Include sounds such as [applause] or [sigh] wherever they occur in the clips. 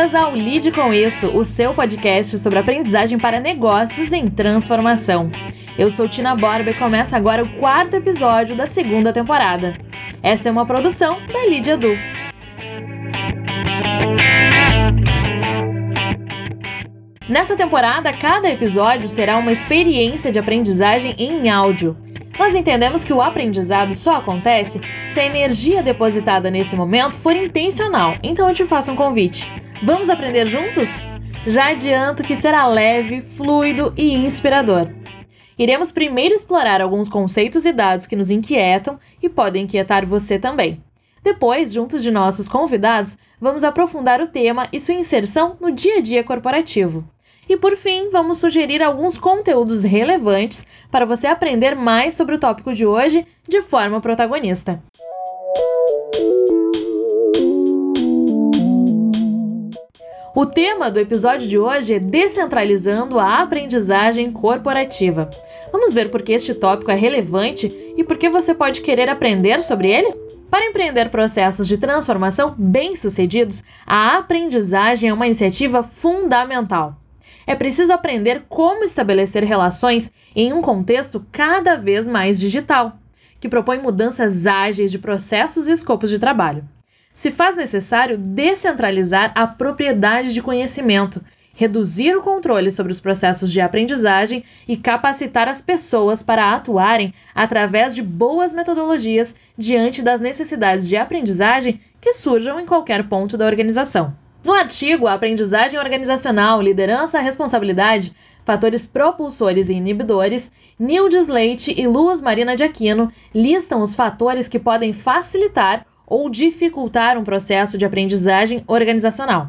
boas-vindas ao Lide com Isso, o seu podcast sobre aprendizagem para negócios em transformação. Eu sou Tina Borba e começa agora o quarto episódio da segunda temporada. Essa é uma produção da Lide Edu. Nessa temporada, cada episódio será uma experiência de aprendizagem em áudio. Nós entendemos que o aprendizado só acontece se a energia depositada nesse momento for intencional, então eu te faço um convite. Vamos aprender juntos? Já adianto que será leve, fluido e inspirador. Iremos primeiro explorar alguns conceitos e dados que nos inquietam e podem inquietar você também. Depois, junto de nossos convidados, vamos aprofundar o tema e sua inserção no dia a dia corporativo. E por fim, vamos sugerir alguns conteúdos relevantes para você aprender mais sobre o tópico de hoje de forma protagonista. O tema do episódio de hoje é Descentralizando a Aprendizagem Corporativa. Vamos ver por que este tópico é relevante e por que você pode querer aprender sobre ele? Para empreender processos de transformação bem-sucedidos, a aprendizagem é uma iniciativa fundamental é preciso aprender como estabelecer relações em um contexto cada vez mais digital, que propõe mudanças ágeis de processos e escopos de trabalho. Se faz necessário descentralizar a propriedade de conhecimento, reduzir o controle sobre os processos de aprendizagem e capacitar as pessoas para atuarem através de boas metodologias diante das necessidades de aprendizagem que surjam em qualquer ponto da organização. No artigo Aprendizagem Organizacional, Liderança, Responsabilidade, Fatores Propulsores e Inibidores, Nildes Leite e Luas Marina de Aquino listam os fatores que podem facilitar ou dificultar um processo de aprendizagem organizacional.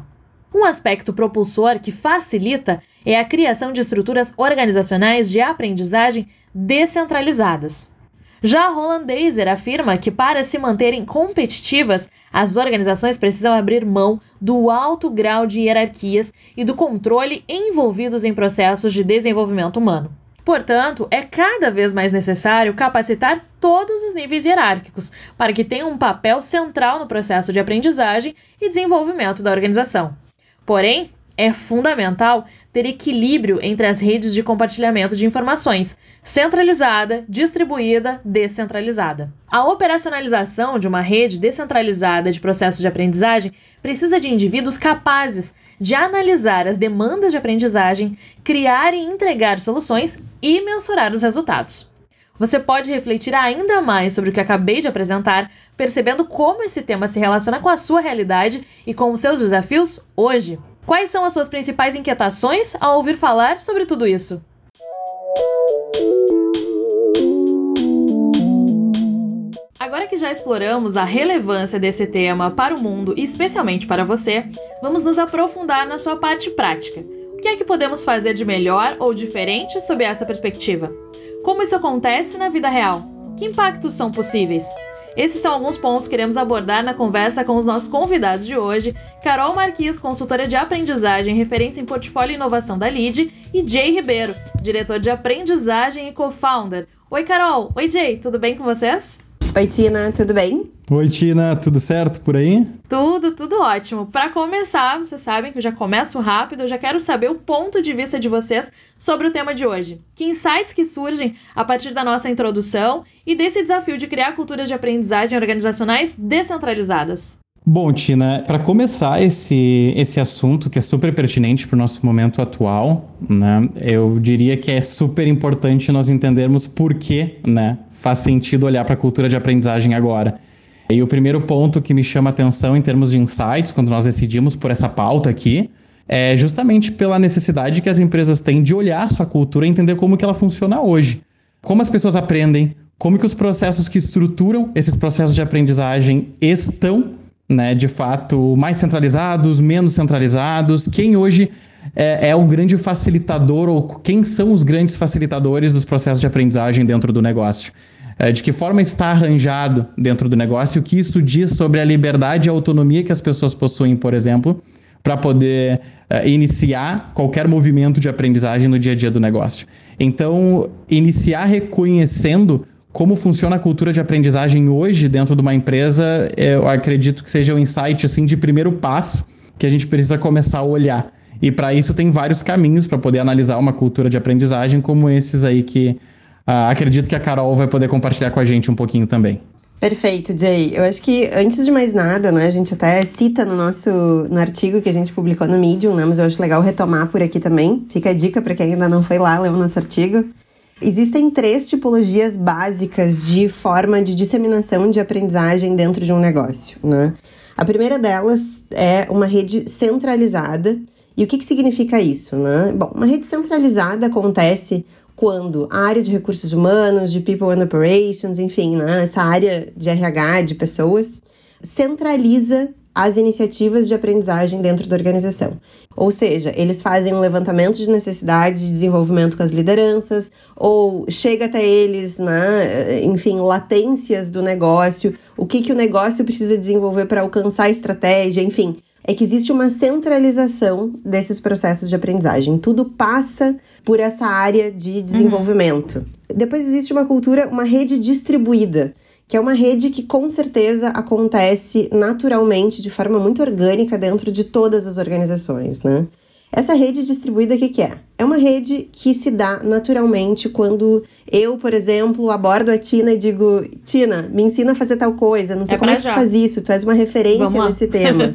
Um aspecto propulsor que facilita é a criação de estruturas organizacionais de aprendizagem descentralizadas. Já a Roland Dazer afirma que para se manterem competitivas, as organizações precisam abrir mão do alto grau de hierarquias e do controle envolvidos em processos de desenvolvimento humano. Portanto, é cada vez mais necessário capacitar todos os níveis hierárquicos para que tenham um papel central no processo de aprendizagem e desenvolvimento da organização. Porém, é fundamental ter equilíbrio entre as redes de compartilhamento de informações, centralizada, distribuída, descentralizada. A operacionalização de uma rede descentralizada de processos de aprendizagem precisa de indivíduos capazes de analisar as demandas de aprendizagem, criar e entregar soluções e mensurar os resultados. Você pode refletir ainda mais sobre o que acabei de apresentar, percebendo como esse tema se relaciona com a sua realidade e com os seus desafios hoje. Quais são as suas principais inquietações ao ouvir falar sobre tudo isso? Agora que já exploramos a relevância desse tema para o mundo e especialmente para você, vamos nos aprofundar na sua parte prática. O que é que podemos fazer de melhor ou diferente sob essa perspectiva? Como isso acontece na vida real? Que impactos são possíveis? Esses são alguns pontos que queremos abordar na conversa com os nossos convidados de hoje, Carol Marquis, consultora de aprendizagem, referência em portfólio e inovação da LID, e Jay Ribeiro, diretor de aprendizagem e co-founder. Oi, Carol. Oi, Jay. Tudo bem com vocês? Oi, Tina. Tudo bem? Oi, Tina. Tudo certo por aí? Tudo, tudo ótimo. Para começar, vocês sabem que eu já começo rápido, eu já quero saber o ponto de vista de vocês sobre o tema de hoje. Que insights que surgem a partir da nossa introdução e desse desafio de criar culturas de aprendizagem organizacionais descentralizadas? Bom, Tina, para começar esse, esse assunto que é super pertinente para o nosso momento atual, né, eu diria que é super importante nós entendermos por que né, faz sentido olhar para a cultura de aprendizagem agora. E o primeiro ponto que me chama atenção em termos de insights, quando nós decidimos por essa pauta aqui, é justamente pela necessidade que as empresas têm de olhar a sua cultura e entender como que ela funciona hoje. Como as pessoas aprendem, como que os processos que estruturam esses processos de aprendizagem estão né, de fato, mais centralizados, menos centralizados? Quem hoje é, é, o grande facilitador ou quem são os grandes facilitadores dos processos de aprendizagem dentro do negócio? É, de que forma está arranjado dentro do negócio? O que isso diz sobre a liberdade e a autonomia que as pessoas possuem, por exemplo, para poder é, iniciar qualquer movimento de aprendizagem no dia a dia do negócio? Então, iniciar reconhecendo como funciona a cultura de aprendizagem hoje dentro de uma empresa, eu acredito que seja um insight assim de primeiro passo que a gente precisa começar a olhar. E para isso tem vários caminhos para poder analisar uma cultura de aprendizagem como esses aí que uh, acredito que a Carol vai poder compartilhar com a gente um pouquinho também. Perfeito, Jay. Eu acho que antes de mais nada, né, a gente até cita no nosso no artigo que a gente publicou no Medium, né, mas eu acho legal retomar por aqui também. Fica a dica para quem ainda não foi lá ler o nosso artigo. Existem três tipologias básicas de forma de disseminação de aprendizagem dentro de um negócio, né? A primeira delas é uma rede centralizada. E o que, que significa isso, né? Bom, uma rede centralizada acontece quando a área de recursos humanos, de people and operations, enfim, né, essa área de RH, de pessoas, centraliza as iniciativas de aprendizagem dentro da organização. Ou seja, eles fazem um levantamento de necessidades de desenvolvimento com as lideranças, ou chega até eles, né, enfim, latências do negócio, o que, que o negócio precisa desenvolver para alcançar a estratégia, enfim. É que existe uma centralização desses processos de aprendizagem. Tudo passa por essa área de desenvolvimento. Uhum. Depois existe uma cultura, uma rede distribuída que é uma rede que com certeza acontece naturalmente, de forma muito orgânica dentro de todas as organizações, né? Essa rede distribuída, o que, que é? É uma rede que se dá naturalmente quando eu, por exemplo, abordo a Tina e digo: Tina, me ensina a fazer tal coisa, não sei é como é que já. tu faz isso, tu és uma referência nesse tema.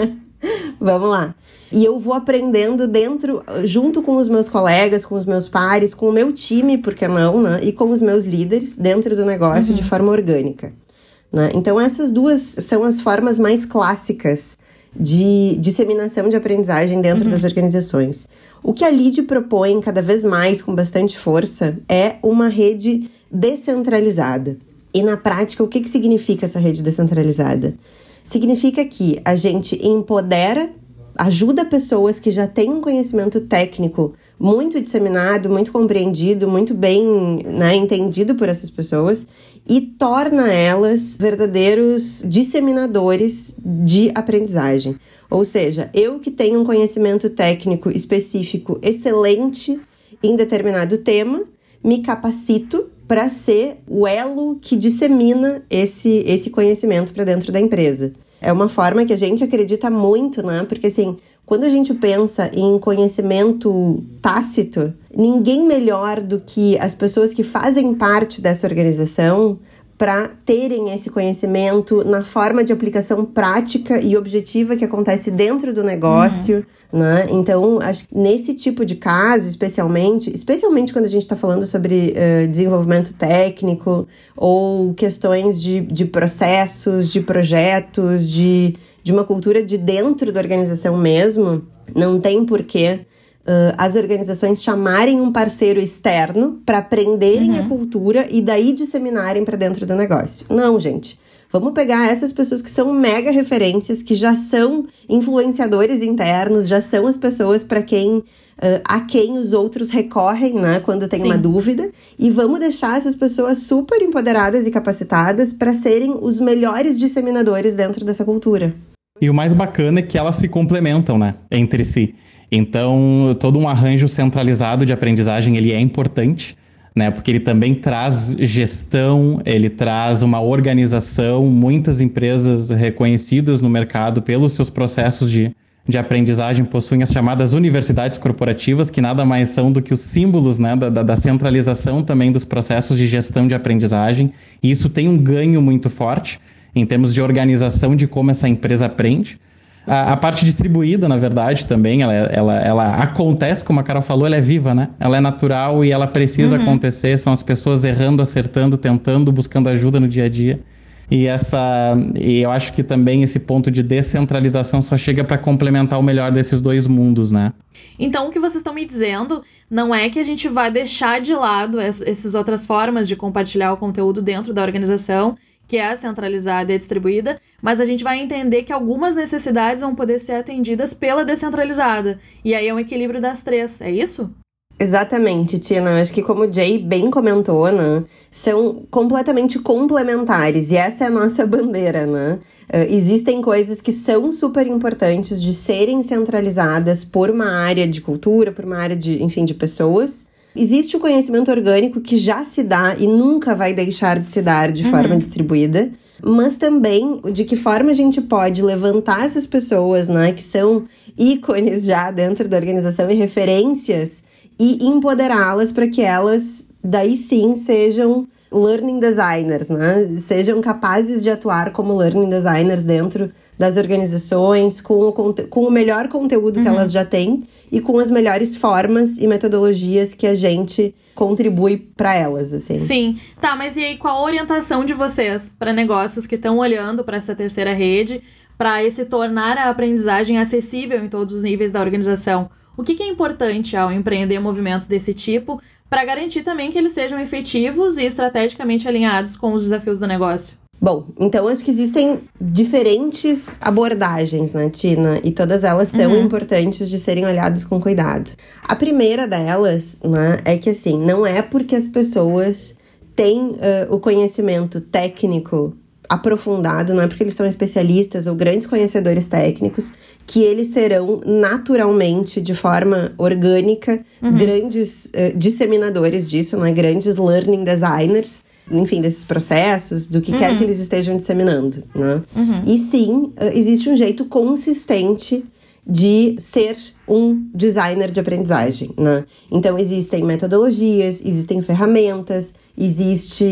[laughs] Vamos lá. E eu vou aprendendo dentro, junto com os meus colegas, com os meus pares, com o meu time, por que não, né? E com os meus líderes dentro do negócio uhum. de forma orgânica. Né? Então, essas duas são as formas mais clássicas de disseminação de aprendizagem dentro uhum. das organizações. O que a LID propõe cada vez mais, com bastante força, é uma rede descentralizada. E na prática, o que, que significa essa rede descentralizada? Significa que a gente empodera ajuda pessoas que já têm um conhecimento técnico muito disseminado, muito compreendido, muito bem né, entendido por essas pessoas e torna elas verdadeiros disseminadores de aprendizagem. Ou seja, eu que tenho um conhecimento técnico específico excelente em determinado tema, me capacito para ser o elo que dissemina esse, esse conhecimento para dentro da empresa. É uma forma que a gente acredita muito, né? Porque assim, quando a gente pensa em conhecimento tácito, ninguém melhor do que as pessoas que fazem parte dessa organização para terem esse conhecimento na forma de aplicação prática e objetiva que acontece dentro do negócio, uhum. né? Então, acho que nesse tipo de caso, especialmente, especialmente quando a gente está falando sobre uh, desenvolvimento técnico ou questões de, de processos, de projetos, de, de uma cultura de dentro da organização mesmo, não tem porquê uh, as organizações chamarem um parceiro externo para aprenderem uhum. a cultura e daí disseminarem para dentro do negócio. Não, gente. Vamos pegar essas pessoas que são mega referências, que já são influenciadores internos, já são as pessoas para quem uh, a quem os outros recorrem, né, quando tem Sim. uma dúvida, e vamos deixar essas pessoas super empoderadas e capacitadas para serem os melhores disseminadores dentro dessa cultura. E o mais bacana é que elas se complementam, né, entre si. Então, todo um arranjo centralizado de aprendizagem ele é importante, né? Porque ele também traz gestão, ele traz uma organização, muitas empresas reconhecidas no mercado pelos seus processos de, de aprendizagem possuem as chamadas universidades corporativas, que nada mais são do que os símbolos né, da, da centralização também dos processos de gestão de aprendizagem. E isso tem um ganho muito forte em termos de organização de como essa empresa aprende. A, a, parte distribuída, na verdade, também, ela, ela, ela acontece, como a Carol falou, ela é viva, né? Ela é natural e ela precisa uhum. acontecer. São as pessoas errando, acertando, tentando, buscando ajuda no dia a dia. E essa, e eu acho que também esse ponto de descentralização só chega para complementar o melhor desses dois mundos, né? Então, o que vocês estão me dizendo não é que a gente vai deixar de lado essas outras formas de compartilhar o conteúdo dentro da organização que é centralizada e a distribuída, mas a gente vai entender que algumas necessidades vão poder ser atendidas pela descentralizada. E aí é um equilíbrio das três, é isso? Exatamente, Tina. Acho que como o Jay bem comentou, né, são completamente complementares e essa é a nossa [laughs] bandeira, né? Uh, existem coisas que são super importantes de serem centralizadas por uma área de cultura, por uma área de, enfim, de pessoas, Existe o conhecimento orgânico que já se dá e nunca vai deixar de se dar de uhum. forma distribuída. mas também de que forma a gente pode levantar essas pessoas, né, que são ícones já dentro da organização e referências e empoderá-las para que elas daí sim sejam learning designers, né? Sejam capazes de atuar como learning designers dentro das organizações, com o, com o melhor conteúdo uhum. que elas já têm e com as melhores formas e metodologias que a gente contribui para elas, assim. Sim. Tá, mas e aí qual a orientação de vocês para negócios que estão olhando para essa terceira rede, para esse tornar a aprendizagem acessível em todos os níveis da organização? O que, que é importante ao empreender movimentos desse tipo para garantir também que eles sejam efetivos e estrategicamente alinhados com os desafios do negócio? Bom, então acho que existem diferentes abordagens, né, Tina? E todas elas são uhum. importantes de serem olhadas com cuidado. A primeira delas, né, é que assim, não é porque as pessoas têm uh, o conhecimento técnico aprofundado, não é porque eles são especialistas ou grandes conhecedores técnicos, que eles serão naturalmente, de forma orgânica, uhum. grandes uh, disseminadores disso, não é? Grandes learning designers enfim, desses processos, do que uhum. quer que eles estejam disseminando, né? Uhum. E sim, existe um jeito consistente de ser um designer de aprendizagem, né? Então existem metodologias, existem ferramentas, existe,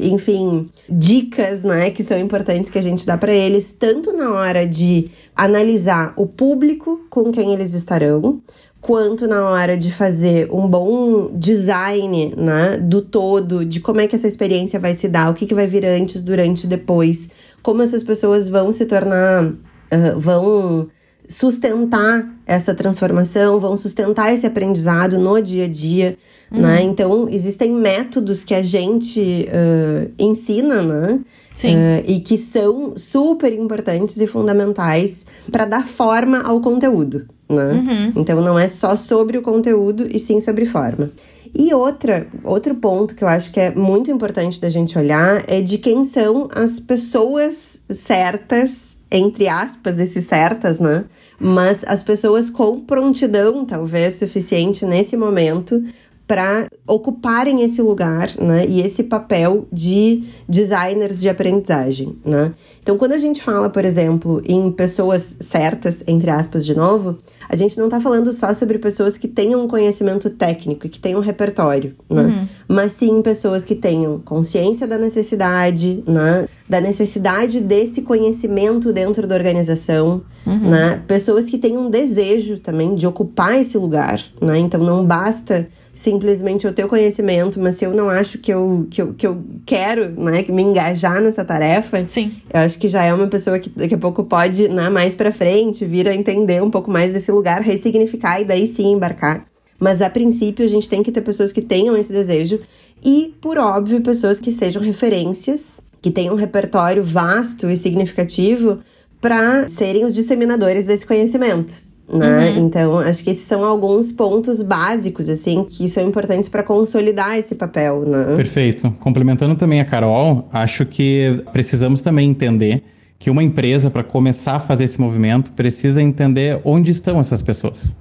enfim, dicas, né, que são importantes que a gente dá para eles, tanto na hora de analisar o público com quem eles estarão, quanto na hora de fazer um bom design, né, do todo, de como é que essa experiência vai se dar, o que, que vai vir antes, durante, depois, como essas pessoas vão se tornar, uh, vão sustentar essa transformação, vão sustentar esse aprendizado no dia a dia, uhum. né? Então, existem métodos que a gente uh, ensina, né? Sim. Uh, e que são super importantes e fundamentais para dar forma ao conteúdo, né? Uhum. Então, não é só sobre o conteúdo, e sim sobre forma. E outra, outro ponto que eu acho que é muito importante da gente olhar é de quem são as pessoas certas, entre aspas, esses certas, né? mas as pessoas com prontidão, talvez suficiente nesse momento, para ocuparem esse lugar, né, e esse papel de designers de aprendizagem, né? Então, quando a gente fala, por exemplo, em pessoas certas, entre aspas, de novo, a gente não está falando só sobre pessoas que tenham um conhecimento técnico, que tenham um repertório, né? Uhum. Mas sim pessoas que tenham consciência da necessidade, né? Da necessidade desse conhecimento dentro da organização, uhum. né? Pessoas que tenham um desejo também de ocupar esse lugar, né? Então não basta simplesmente eu ter o conhecimento, mas se eu não acho que eu, que eu, que eu quero, né, me engajar nessa tarefa, Sim. eu acho que já é uma pessoa que daqui a pouco pode, né, mais pra frente, vir a entender um pouco mais desse lugar, ressignificar e daí sim embarcar. Mas a princípio a gente tem que ter pessoas que tenham esse desejo e, por óbvio, pessoas que sejam referências, que tenham um repertório vasto e significativo para serem os disseminadores desse conhecimento né? Uhum. Então, acho que esses são alguns pontos básicos, assim, que são importantes para consolidar esse papel, né? Perfeito. Complementando também a Carol, acho que precisamos também entender que uma empresa, para começar a fazer esse movimento, precisa entender onde estão essas pessoas.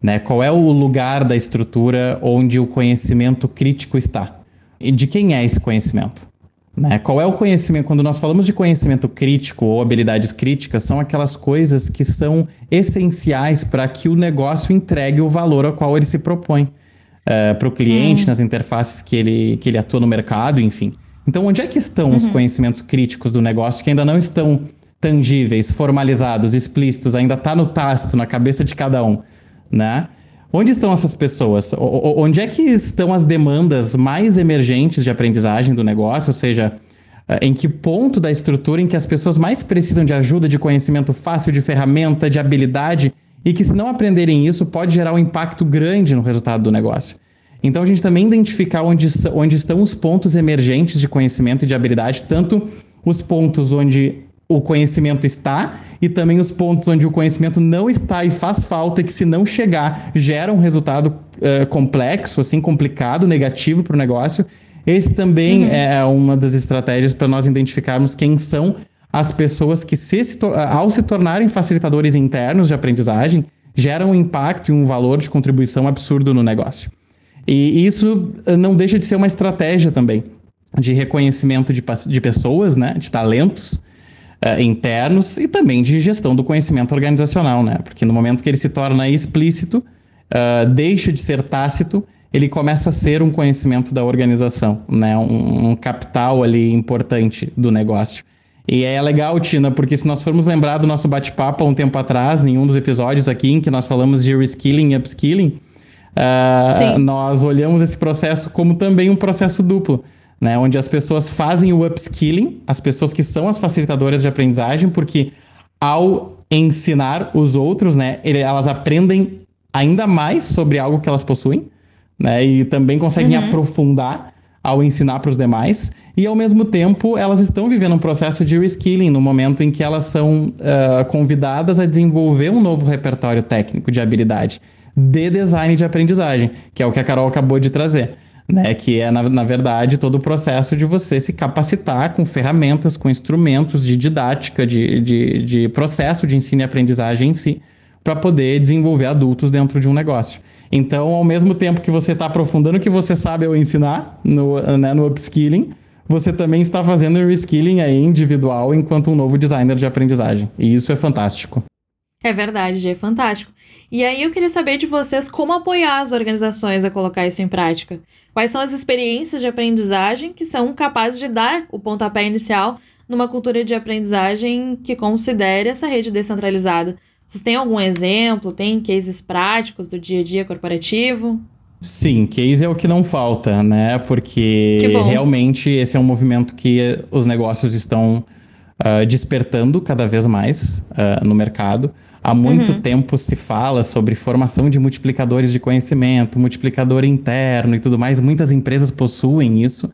Né? Qual é o lugar da estrutura onde o conhecimento crítico está? E de quem é esse conhecimento? Né? Qual é o conhecimento? Quando nós falamos de conhecimento crítico ou habilidades críticas, são aquelas coisas que são essenciais para que o negócio entregue o valor ao qual ele se propõe uh, para o cliente, hum. nas interfaces que ele, que ele atua no mercado, enfim. Então, onde é que estão uhum. os conhecimentos críticos do negócio que ainda não estão tangíveis, formalizados, explícitos, ainda está no tasto, na cabeça de cada um, né? Onde estão essas pessoas? O, onde é que estão as demandas mais emergentes de aprendizagem do negócio? Ou seja, eh, em que ponto da estrutura em que as pessoas mais precisam de ajuda, de conhecimento fácil, de ferramenta, de habilidade, e que se não aprenderem isso, pode gerar um impacto grande no resultado do negócio. Então a gente também identificar onde, onde estão os pontos emergentes de conhecimento e de habilidade, tanto os pontos onde o conhecimento está e também os pontos onde o conhecimento não está e faz falta e que se não chegar gera um resultado uh, complexo, assim complicado, negativo para o negócio. Esse também uhum. é uma das estratégias para nós identificarmos quem são as pessoas que, se, se ao se tornarem facilitadores internos de aprendizagem, geram um impacto e um valor de contribuição absurdo no negócio. E isso não deixa de ser uma estratégia também de reconhecimento de, de pessoas, né, de talentos uh, internos e também de gestão do conhecimento organizacional, né, porque no momento que ele se torna explícito, uh, deixa de ser tácito, ele começa a ser um conhecimento da organização, né, um, um capital ali importante do negócio. E é legal, Tina, porque se nós formos lembrar do nosso bate-papo há um tempo atrás, em um dos episódios aqui, em que nós falamos de reskilling e upskilling, uh, nós olhamos esse processo como também um processo duplo né, onde as pessoas fazem o upskilling, as pessoas que são as facilitadoras de aprendizagem, porque ao ensinar os outros, né, ele, elas aprendem ainda mais sobre algo que elas possuem, né, e também conseguem uhum. aprofundar ao ensinar para os demais, e ao mesmo tempo elas estão vivendo um processo de reskilling no momento em que elas são uh, convidadas a desenvolver um novo repertório técnico de habilidade de design de aprendizagem, que é o que a Carol acabou de trazer né? Que é, na, na verdade, todo o processo de você se capacitar com ferramentas, com instrumentos de didática, de, de, de processo de ensino e aprendizagem em si, para poder desenvolver adultos dentro de um negócio. Então, ao mesmo tempo que você está aprofundando o que você sabe ao ensinar no, né, no upskilling, você também está fazendo um reskilling aí individual enquanto um novo designer de aprendizagem. E isso é fantástico. É verdade, é fantástico. E aí eu queria saber de vocês como apoiar as organizações a colocar isso em prática. Quais são as experiências de aprendizagem que são capazes de dar o pontapé inicial numa cultura de aprendizagem que considere essa rede descentralizada? Vocês têm algum exemplo? Tem cases práticos do dia a dia corporativo? Sim, case é o que não falta, né? Porque realmente esse é um movimento que os negócios estão uh, despertando cada vez mais uh, no mercado. Há muito uhum. tempo se fala sobre formação de multiplicadores de conhecimento, multiplicador interno e tudo mais. Muitas empresas possuem isso.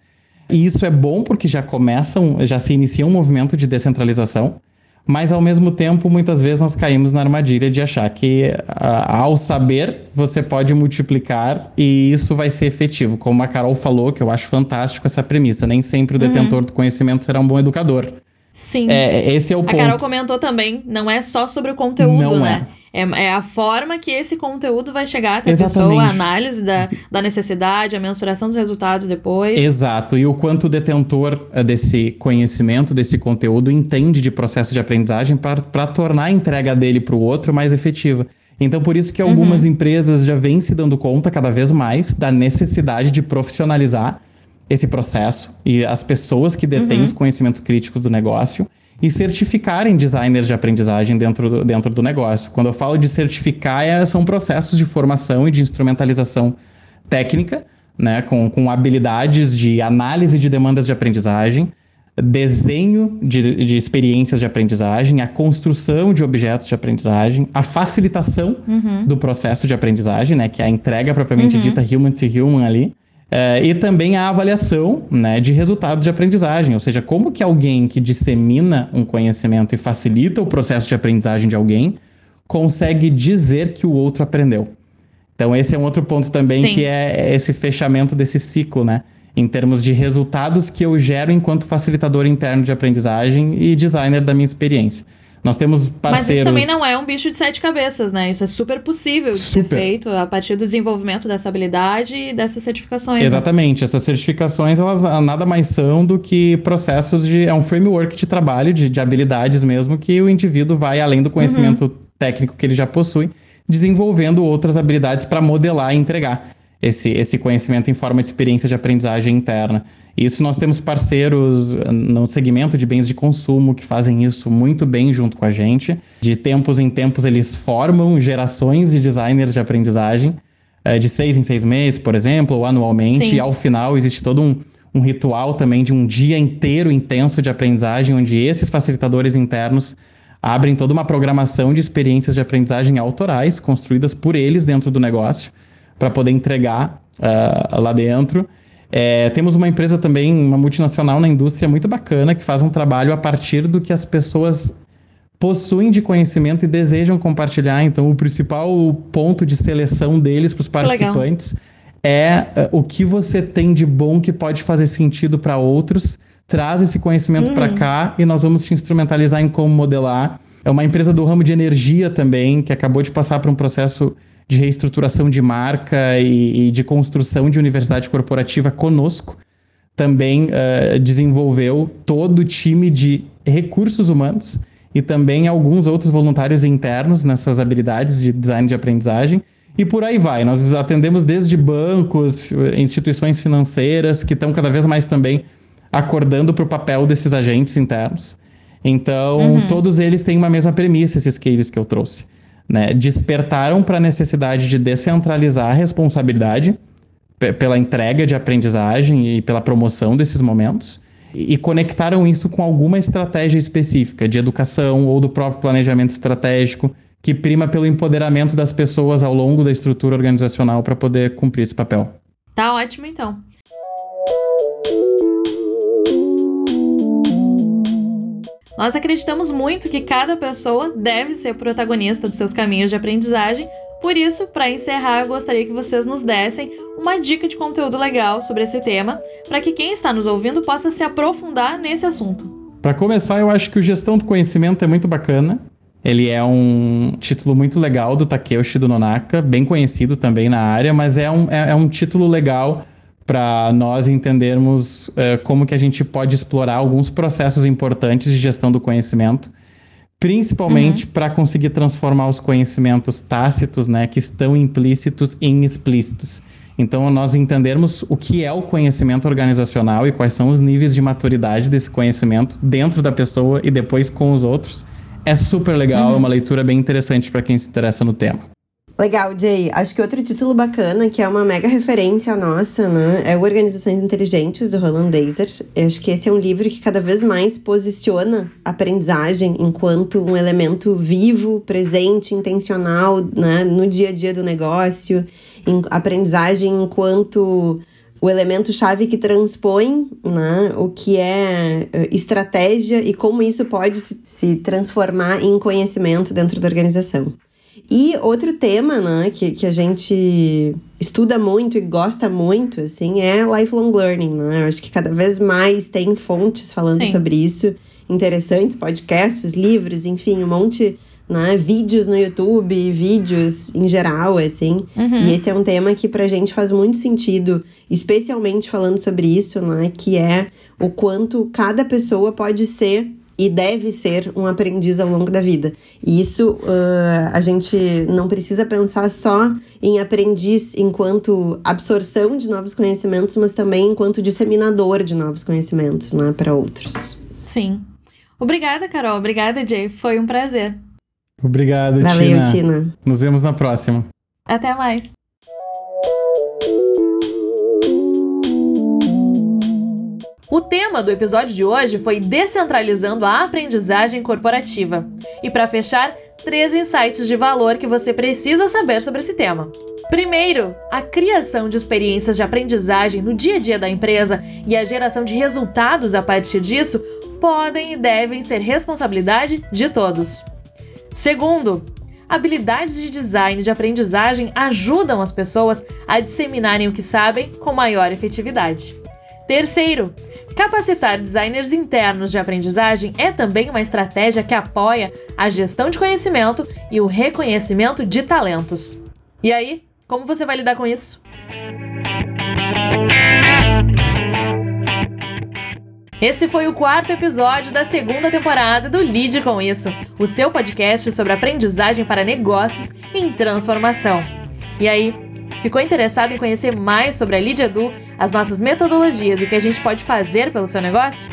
E isso é bom porque já começam, já se inicia um movimento de descentralização. Mas ao mesmo tempo, muitas vezes nós caímos na armadilha de achar que uh, ao saber você pode multiplicar e isso vai ser efetivo. Como a Carol falou, que eu acho fantástico essa premissa. Nem sempre o detentor uhum. do conhecimento será um bom educador. Sim. É, esse é o a ponto. A Carol comentou também, não é só sobre o conteúdo, não né? É. É, é a forma que esse conteúdo vai chegar até a pessoa, a análise da, da necessidade, a mensuração dos resultados depois. Exato. E o quanto o detentor eh, desse conhecimento, desse conteúdo, entende de processo de aprendizagem para tornar a entrega dele para o outro mais efetiva. Então, por isso que algumas uhum. empresas já vêm se dando conta cada vez mais da necessidade de profissionalizar esse processo e as pessoas que detêm uhum. os conhecimentos críticos do negócio e certificarem designers de aprendizagem dentro do, dentro do negócio. Quando eu falo de certificar, é, são processos de formação e de instrumentalização técnica, né, com, com habilidades de análise de demandas de aprendizagem, desenho de, de experiências de aprendizagem, a construção de objetos de aprendizagem, a facilitação uhum. do processo de aprendizagem, né, que é a entrega propriamente uhum. dita human to human ali, é, e também a avaliação né, de resultados de aprendizagem, ou seja, como que alguém que dissemina um conhecimento e facilita o processo de aprendizagem de alguém consegue dizer que o outro aprendeu. Então esse é um outro ponto também Sim. que é esse fechamento desse ciclo, né? Em termos de resultados que eu gero enquanto facilitador interno de aprendizagem e designer da minha experiência. Nós temos parceiros. Mas isso também não é um bicho de sete cabeças, né? Isso é super possível de super. ser feito a partir do desenvolvimento dessa habilidade e dessas certificações. Né? Exatamente. Né? Essas certificações, elas nada mais são do que processos de. É um framework de trabalho, de, de habilidades mesmo, que o indivíduo vai, além do conhecimento uhum. técnico que ele já possui, desenvolvendo outras habilidades para modelar e entregar esse, esse conhecimento em forma de experiência de aprendizagem interna. Isso nós temos parceiros no segmento de bens de consumo que fazem isso muito bem junto com a gente. De tempos em tempos eles formam gerações de designers de aprendizagem, eh, de seis em seis meses, por exemplo, ou anualmente, Sim. e ao final existe todo um, um ritual também de um dia inteiro intenso de aprendizagem, onde esses facilitadores internos abrem toda uma programação de experiências de aprendizagem autorais construídas por eles dentro do negócio para poder entregar uh, lá dentro. É, temos uma empresa também, uma multinacional na indústria muito bacana, que faz um trabalho a partir do que as pessoas possuem de conhecimento e desejam compartilhar. Então, o principal ponto de seleção deles para os participantes é uh, o que você tem de bom que pode fazer sentido para outros. Traz esse conhecimento para uhum. cá e nós vamos te instrumentalizar em como modelar. É uma empresa do ramo de energia também, que acabou de passar por um processo de reestruturação de marca e, e de construção de universidade corporativa conosco, também uh, desenvolveu todo o time de recursos humanos e também alguns outros voluntários internos nessas habilidades de design de aprendizagem. E por aí vai. Nós atendemos desde bancos, instituições financeiras, que estão cada vez mais também acordando para o papel desses agentes internos. Então, uhum. todos eles têm uma mesma premissa, esses cases que eu trouxe. Né? Despertaram para a necessidade de descentralizar a responsabilidade pela entrega de aprendizagem e pela promoção desses momentos e conectaram isso com alguma estratégia específica de educação ou do próprio planejamento estratégico que prima pelo empoderamento das pessoas ao longo da estrutura organizacional para poder cumprir esse papel. Tá ótimo então. Nós acreditamos muito que cada pessoa deve ser protagonista dos seus caminhos de aprendizagem por isso, para encerrar, eu gostaria que vocês nos dessem uma dica de conteúdo legal sobre esse tema, para que quem está nos ouvindo possa se aprofundar nesse assunto. Para começar, eu acho que o Gestão do Conhecimento é muito bacana. Ele é um título muito legal do Takeuchi do Nonaka, bem conhecido também na área, mas é um, é, é um título legal para nós entendermos uh, como que a gente pode explorar alguns processos importantes de gestão do conhecimento principalmente uhum. para conseguir transformar os conhecimentos tácitos, né, que estão implícitos em explícitos. Então, nós entendermos o que é o conhecimento organizacional e quais são os níveis de maturidade desse conhecimento dentro da pessoa e depois com os outros é super legal, uhum. é uma leitura bem interessante para quem se interessa no tema. Legal, Jay. Acho que outro título bacana, que é uma mega referência nossa, né? É o Organizações Inteligentes, do Roland Dazer. Eu acho que esse é um livro que cada vez mais posiciona a aprendizagem enquanto um elemento vivo, presente, intencional, né? No dia a dia do negócio. Em aprendizagem enquanto o elemento chave que transpõe né, o que é eh, estratégia e como isso pode se, se transformar em conhecimento dentro da organização. E outro tema, né, que, que a gente estuda muito e gosta muito, assim, é lifelong learning, né? Eu acho que cada vez mais tem fontes falando Sim. sobre isso, interessantes, podcasts, livros, enfim, um monte, né, vídeos no YouTube, vídeos em geral, assim. Uhum. E esse é um tema que pra gente faz muito sentido, especialmente falando sobre isso, né, que é o quanto cada pessoa pode ser e deve ser um aprendiz ao longo da vida. E isso uh, a gente não precisa pensar só em aprendiz enquanto absorção de novos conhecimentos, mas também enquanto disseminador de novos conhecimentos né, para outros. Sim. Obrigada, Carol. Obrigada, Jay. Foi um prazer. Obrigado, Valeu, Tina. Tina. Nos vemos na próxima. Até mais. O tema do episódio de hoje foi Descentralizando a Aprendizagem Corporativa. E para fechar, três insights de valor que você precisa saber sobre esse tema. Primeiro, a criação de experiências de aprendizagem no dia a dia da empresa e a geração de resultados a partir disso podem e devem ser responsabilidade de todos. Segundo, habilidades de design de aprendizagem ajudam as pessoas a disseminarem o que sabem com maior efetividade. Terceiro, capacitar designers internos de aprendizagem é também uma estratégia que apoia a gestão de conhecimento e o reconhecimento de talentos. E aí, como você vai lidar com isso? Esse foi o quarto episódio da segunda temporada do Lide com Isso, o seu podcast sobre aprendizagem para negócios em transformação. E aí, ficou interessado em conhecer mais sobre a Lead Edu as nossas metodologias e o que a gente pode fazer pelo seu negócio?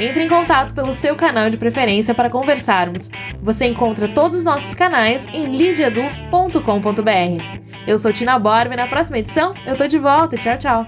Entre em contato pelo seu canal de preferência para conversarmos. Você encontra todos os nossos canais em lideedu.com.br. Eu sou Tina Borba e na próxima edição eu tô de volta. Tchau, tchau!